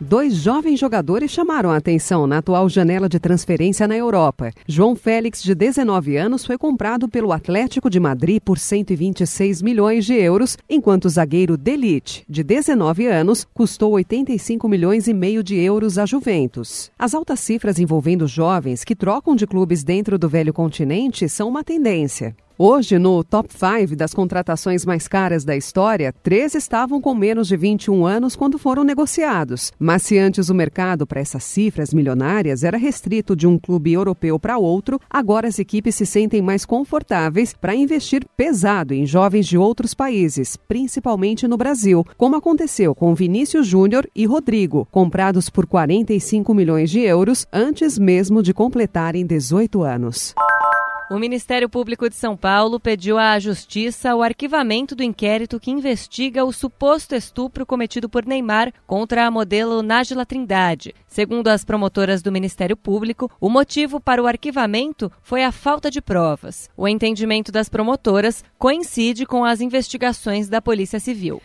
Dois jovens jogadores chamaram a atenção na atual janela de transferência na Europa. João Félix, de 19 anos, foi comprado pelo Atlético de Madrid por 126 milhões de euros, enquanto o zagueiro Delite, de 19 anos, custou 85 milhões e meio de euros à Juventus. As altas cifras envolvendo jovens que trocam de clubes dentro do velho continente são uma tendência. Hoje, no top 5 das contratações mais caras da história, três estavam com menos de 21 anos quando foram negociados. Mas se antes o mercado para essas cifras milionárias era restrito de um clube europeu para outro, agora as equipes se sentem mais confortáveis para investir pesado em jovens de outros países, principalmente no Brasil, como aconteceu com Vinícius Júnior e Rodrigo, comprados por 45 milhões de euros antes mesmo de completarem 18 anos. O Ministério Público de São Paulo pediu à Justiça o arquivamento do inquérito que investiga o suposto estupro cometido por Neymar contra a modelo Nájila Trindade. Segundo as promotoras do Ministério Público, o motivo para o arquivamento foi a falta de provas. O entendimento das promotoras coincide com as investigações da Polícia Civil.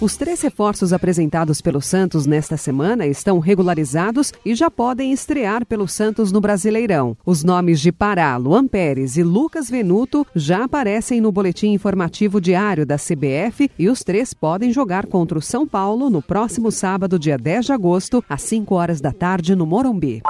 Os três reforços apresentados pelo Santos nesta semana estão regularizados e já podem estrear pelo Santos no Brasileirão. Os nomes de Pará, Luan Pérez e Lucas Venuto já aparecem no boletim informativo diário da CBF e os três podem jogar contra o São Paulo no próximo sábado, dia 10 de agosto, às 5 horas da tarde, no Morumbi.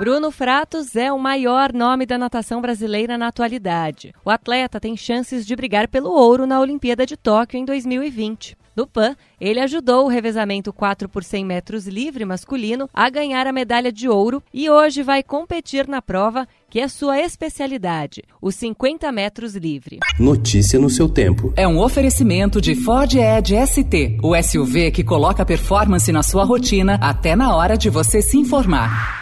Bruno Fratos é o maior nome da natação brasileira na atualidade. O atleta tem chances de brigar pelo ouro na Olimpíada de Tóquio em 2020. No PAN, ele ajudou o revezamento 4 por 100 metros livre masculino a ganhar a medalha de ouro e hoje vai competir na prova que é sua especialidade, os 50 metros livre. Notícia no seu tempo. É um oferecimento de Ford Edge ST, o SUV que coloca performance na sua rotina até na hora de você se informar.